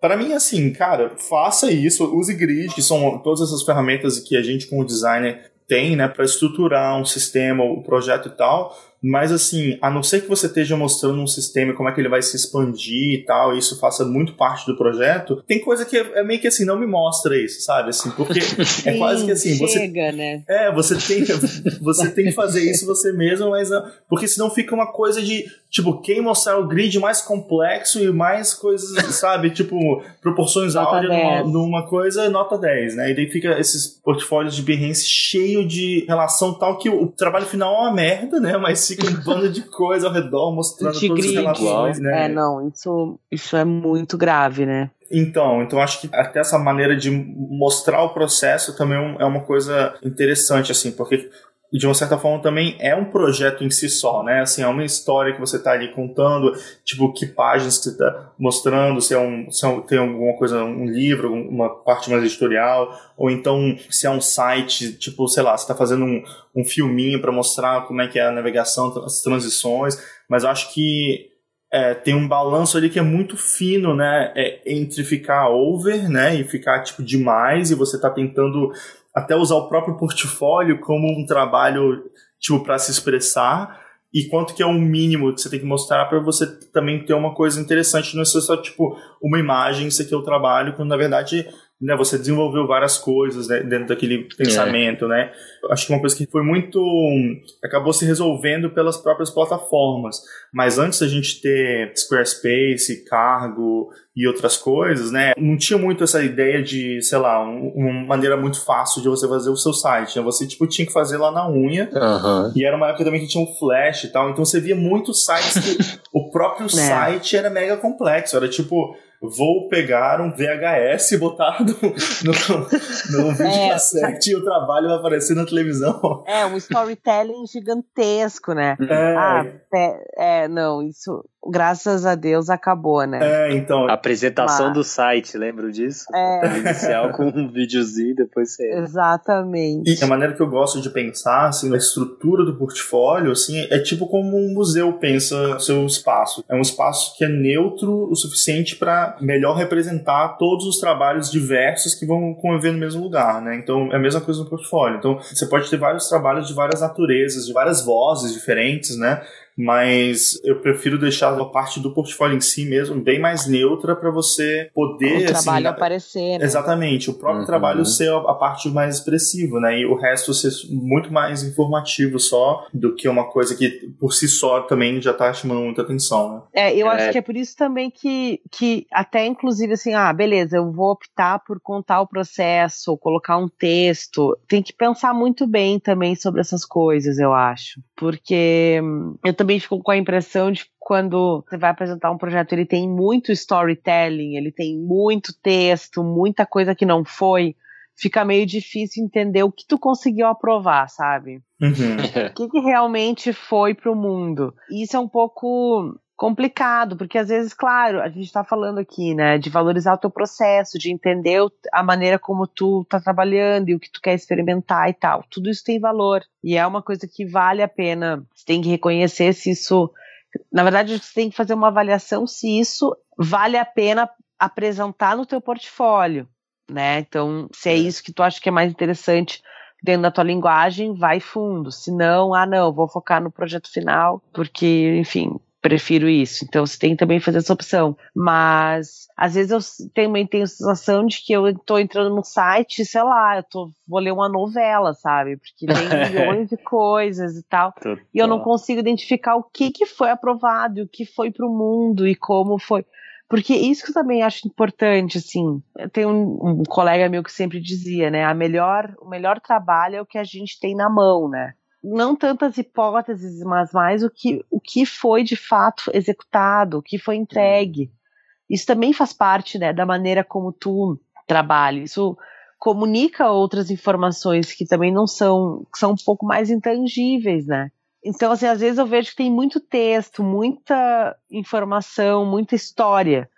para mim, assim, cara, faça isso, use grid, que são todas essas ferramentas que a gente, como designer, tem, né, para estruturar um sistema, o projeto e tal. Mas assim, a não ser que você esteja mostrando um sistema, como é que ele vai se expandir e tal, e isso faça muito parte do projeto, tem coisa que é, é meio que assim, não me mostra isso, sabe? Assim, porque é quase que assim, você chega, né? é, você tem, você tem que fazer isso você mesmo, mas porque senão fica uma coisa de tipo quem mostrar o grid mais complexo e mais coisas, sabe, tipo proporções áureas numa, 10. numa coisa nota 10, né? E daí fica esses portfólios de Behance cheio de relação tal que o, trabalho final é uma merda, né? Mas fica um bando de coisa ao redor mostrando De todas as grid. relações, né? É, não, isso, isso é muito grave, né? Então, então acho que até essa maneira de mostrar o processo também é uma coisa interessante, assim, porque de uma certa forma também é um projeto em si só, né? Assim, é uma história que você está ali contando, tipo, que páginas que você está mostrando, se, é um, se é tem alguma coisa, um livro, uma parte mais editorial, ou então se é um site, tipo, sei lá, você está fazendo um, um filminho para mostrar como é que é a navegação, as transições, mas eu acho que é, tem um balanço ali que é muito fino, né? É, entre ficar over, né? E ficar, tipo, demais, e você tá tentando até usar o próprio portfólio como um trabalho, tipo, para se expressar. E quanto que é o mínimo que você tem que mostrar para você também ter uma coisa interessante, não é só, tipo, uma imagem, isso aqui é o trabalho, quando na verdade né, você desenvolveu várias coisas né, dentro daquele pensamento, é. né? Acho que uma coisa que foi muito acabou se resolvendo pelas próprias plataformas. Mas antes da gente ter Squarespace, Cargo e outras coisas, né? Não tinha muito essa ideia de, sei lá, um, uma maneira muito fácil de você fazer o seu site. Né? Você tipo tinha que fazer lá na unha. Uhum. E era uma época também que tinha um flash e tal. Então você via muitos sites que o próprio é. site era mega complexo. Era tipo vou pegar um VHS e botar no, no, no videocassete é, e o trabalho vai aparecer na televisão. É, um storytelling gigantesco, né? É. Ah, é, não, isso graças a Deus acabou, né? É, então. A apresentação Mas... do site, lembro disso? É. Inicial com um videozinho, depois você. Exatamente. E a maneira que eu gosto de pensar, assim, a estrutura do portfólio, assim, é tipo como um museu pensa seu espaço. É um espaço que é neutro o suficiente para melhor representar todos os trabalhos diversos que vão conviver no mesmo lugar, né? Então é a mesma coisa no portfólio. Então você pode ter vários trabalhos de várias naturezas, de várias vozes diferentes, né? Mas eu prefiro deixar a parte do portfólio em si mesmo bem mais neutra para você poder. O trabalho assim, aparecer, né? Exatamente, o próprio uhum. trabalho ser a parte mais expressiva, né? E o resto ser muito mais informativo só do que uma coisa que por si só também já tá chamando muita atenção, né? É, eu é. acho que é por isso também que, que até inclusive assim, ah, beleza, eu vou optar por contar o processo, colocar um texto. Tem que pensar muito bem também sobre essas coisas, eu acho. Porque hum, eu também fico com a impressão de que quando você vai apresentar um projeto, ele tem muito storytelling, ele tem muito texto, muita coisa que não foi, fica meio difícil entender o que tu conseguiu aprovar, sabe? Uhum. o que, que realmente foi pro mundo. E isso é um pouco complicado, porque às vezes, claro, a gente está falando aqui, né, de valorizar o teu processo, de entender a maneira como tu tá trabalhando e o que tu quer experimentar e tal. Tudo isso tem valor e é uma coisa que vale a pena. Você tem que reconhecer se isso, na verdade, você tem que fazer uma avaliação se isso vale a pena apresentar no teu portfólio, né? Então, se é, é. isso que tu acha que é mais interessante dentro da tua linguagem, vai fundo. Se não, ah, não, vou focar no projeto final, porque, enfim, prefiro isso. Então você tem que também fazer essa opção. Mas às vezes eu também tenho a sensação de que eu estou entrando no site, sei lá, eu tô, vou ler uma novela, sabe? Porque tem milhões de coisas e tal. Total. E eu não consigo identificar o que, que foi aprovado, o que foi para o mundo e como foi. Porque isso que eu também acho importante, assim, tem um, um colega meu que sempre dizia, né, a melhor, o melhor trabalho é o que a gente tem na mão, né? Não tantas hipóteses, mas mais o que, o que foi de fato executado, o que foi entregue. Isso também faz parte né, da maneira como tu trabalha. Isso comunica outras informações que também não são, que são um pouco mais intangíveis, né? Então, assim, às vezes eu vejo que tem muito texto, muita informação, muita história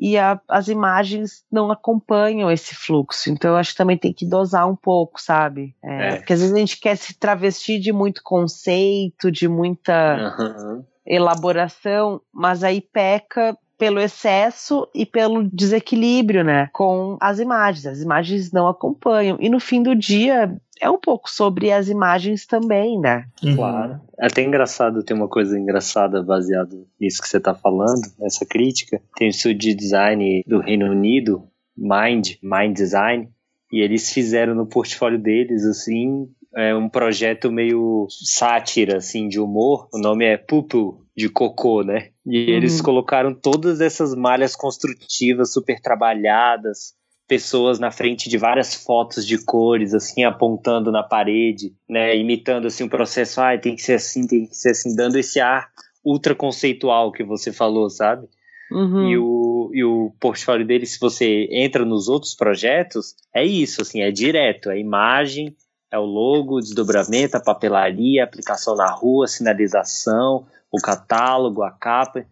e a, as imagens não acompanham esse fluxo. Então, eu acho que também tem que dosar um pouco, sabe? É, é. Porque às vezes a gente quer se travestir de muito conceito, de muita uhum. elaboração, mas aí peca pelo excesso e pelo desequilíbrio, né, com as imagens. As imagens não acompanham. E no fim do dia, é um pouco sobre as imagens também, né? Uhum. Claro. É até engraçado, tem uma coisa engraçada baseada nisso que você está falando, nessa crítica. Tem o estúdio de design do Reino Unido, Mind, Mind Design, e eles fizeram no portfólio deles, assim, é um projeto meio sátira, assim, de humor. O nome é Pupu, de cocô, né? E uhum. eles colocaram todas essas malhas construtivas super trabalhadas, pessoas na frente de várias fotos de cores, assim, apontando na parede, né, imitando, assim, o processo, ah, tem que ser assim, tem que ser assim, dando esse ar ultra conceitual que você falou, sabe? Uhum. E o o, e o portfólio dele, se você entra nos outros projetos, é isso, assim, é direto, é imagem, é o logo, desdobramento, a papelaria, a aplicação na rua, sinalização, o catálogo, a capa.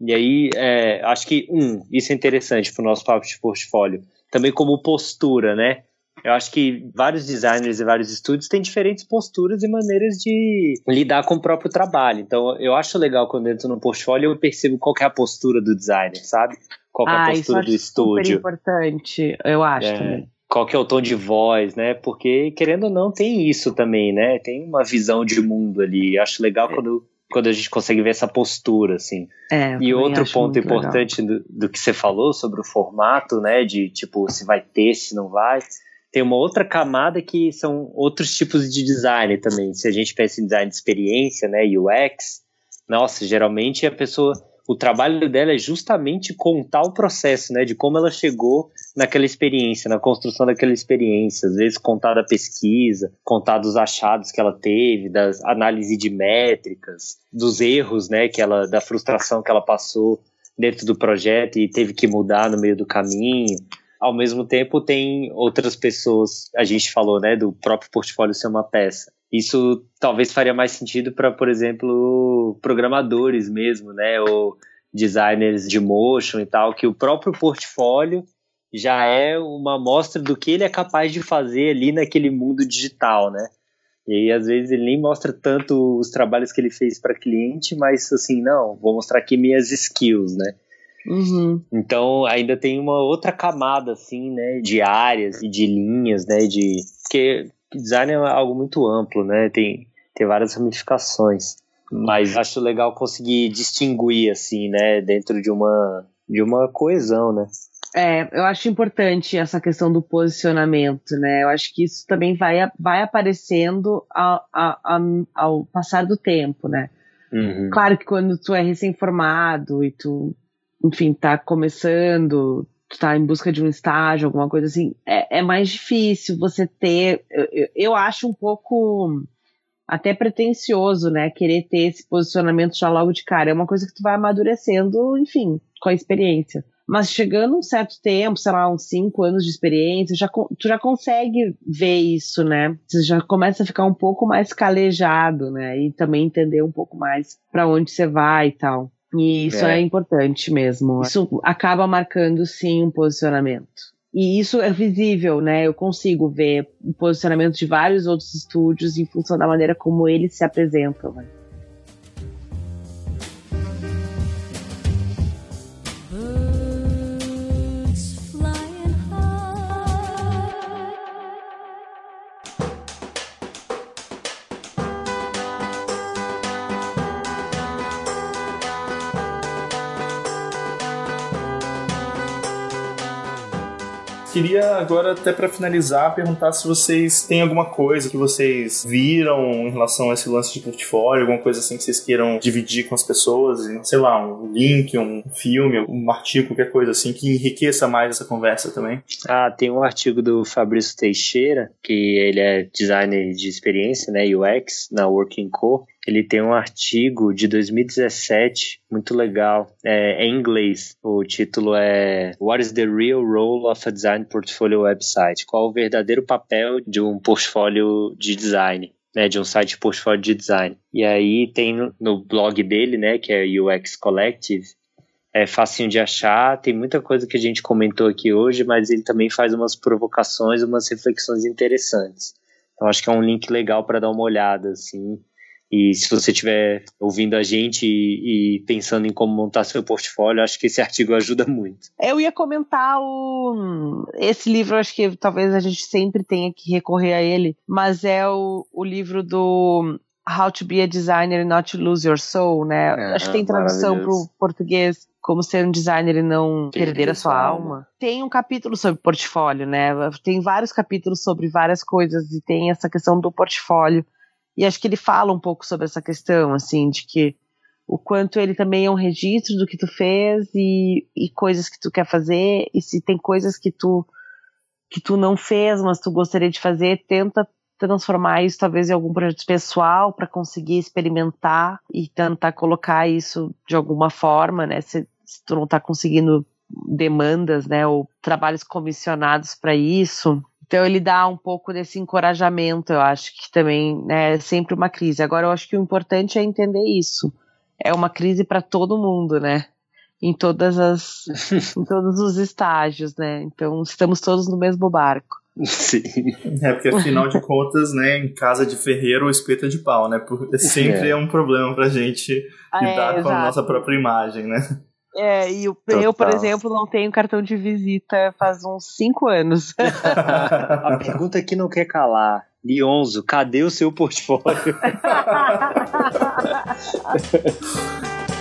E aí, é, acho que, um, isso é interessante para o nosso papo de portfólio. Também como postura, né? Eu acho que vários designers e vários estúdios têm diferentes posturas e maneiras de lidar com o próprio trabalho. Então, eu acho legal quando eu entro no portfólio eu percebo qual é a postura do designer, sabe? Qual é a ah, postura isso do estúdio. Super importante, eu acho É. também. Qual que é o tom de voz, né? Porque, querendo ou não, tem isso também, né? Tem uma visão de mundo ali. Acho legal quando, quando a gente consegue ver essa postura, assim. É, E outro ponto importante do, do que você falou sobre o formato, né? De tipo, se vai ter, se não vai. Tem uma outra camada que são outros tipos de design também. Se a gente pensa em design de experiência, né? UX, nossa, geralmente a pessoa. O trabalho dela é justamente contar o processo, né? De como ela chegou naquela experiência, na construção daquela experiência. Às vezes contar da pesquisa, contar dos achados que ela teve, das análise de métricas, dos erros, né? Que ela, da frustração que ela passou dentro do projeto e teve que mudar no meio do caminho. Ao mesmo tempo, tem outras pessoas, a gente falou, né, do próprio portfólio ser uma peça. Isso talvez faria mais sentido para, por exemplo, programadores mesmo, né, ou designers de motion e tal, que o próprio portfólio já é uma amostra do que ele é capaz de fazer ali naquele mundo digital, né? E aí, às vezes, ele nem mostra tanto os trabalhos que ele fez para cliente, mas assim, não, vou mostrar aqui minhas skills, né? Uhum. Então ainda tem uma outra camada assim, né, de áreas e de linhas, né, de porque design é algo muito amplo, né? Tem tem várias ramificações, mas acho legal conseguir distinguir assim, né, dentro de uma de uma coesão, né? É, eu acho importante essa questão do posicionamento, né? Eu acho que isso também vai, vai aparecendo ao, ao, ao passar do tempo, né? Uhum. Claro que quando tu é recém-formado e tu, enfim, tá começando, tu tá em busca de um estágio, alguma coisa assim, é, é mais difícil você ter. Eu, eu- acho um pouco até pretencioso, né? Querer ter esse posicionamento já logo de cara. É uma coisa que tu vai amadurecendo, enfim, com a experiência. Mas chegando um certo tempo, sei lá, uns cinco anos de experiência, já, tu já consegue ver isso, né? Você já começa a ficar um pouco mais calejado, né? E também entender um pouco mais para onde você vai e tal. E isso é. É. importante mesmo. Isso acaba marcando, sim, um posicionamento. E isso é visível, né? Eu consigo ver o posicionamento de vários outros estúdios em função da maneira como eles se apresentam, né? Queria agora, até pra finalizar, perguntar se vocês têm alguma coisa que vocês viram em relação a esse lance de portfólio, alguma coisa assim que vocês queiram dividir com as pessoas, sei lá, um link, um filme, um artigo, qualquer coisa assim, que enriqueça mais essa conversa também. Ah, tem um artigo do Fabrício Teixeira, que ele é designer de experiência, né, UX, na Working Co. Ele tem um artigo de 2017 muito legal, é, em inglês. O título é What is the real role of a design portfolio website? Qual o verdadeiro papel de um portfólio de design? Né, de um site portfólio de design. E aí tem no, no blog dele, né, que é UX Collective, é facinho de achar, tem muita coisa que a gente comentou aqui hoje, mas ele também faz umas provocações, umas reflexões interessantes. Então acho que é um link legal para dar uma olhada, assim. E se você estiver ouvindo a gente e, e pensando em como montar seu portfólio, acho que esse artigo ajuda muito. Eu ia comentar o. Esse livro, acho que talvez a gente sempre tenha que recorrer a ele, mas é o, o livro do How to Be a Designer and Not to Lose Your Soul, né? É, acho que tem tradução para o português. Como ser um designer e não perder a sua alma. Tem um capítulo sobre portfólio, né? Tem vários capítulos sobre várias coisas e tem essa questão do portfólio. E acho que ele fala um pouco sobre essa questão, assim, de que o quanto ele também é um registro do que tu fez e, e coisas que tu quer fazer, e se tem coisas que tu que tu não fez, mas tu gostaria de fazer, tenta transformar isso talvez em algum projeto pessoal para conseguir experimentar e tentar colocar isso de alguma forma, né? Se, se tu não tá conseguindo demandas, né, ou trabalhos comissionados para isso. Então ele dá um pouco desse encorajamento, eu acho que também né, é sempre uma crise. Agora eu acho que o importante é entender isso. É uma crise para todo mundo, né? Em todas as em todos os estágios, né? Então estamos todos no mesmo barco. Sim. É, porque afinal de contas, né, em casa de ferreiro, o espeto é de pau, né? Por- Sempre é. É. um problema pra gente lidar É, com a nossa própria imagem, né? É, e o- eu, por exemplo, não tenho cartão de visita faz uns cinco anos. A pergunta que não quer calar. Lionzo, cadê o seu portfólio?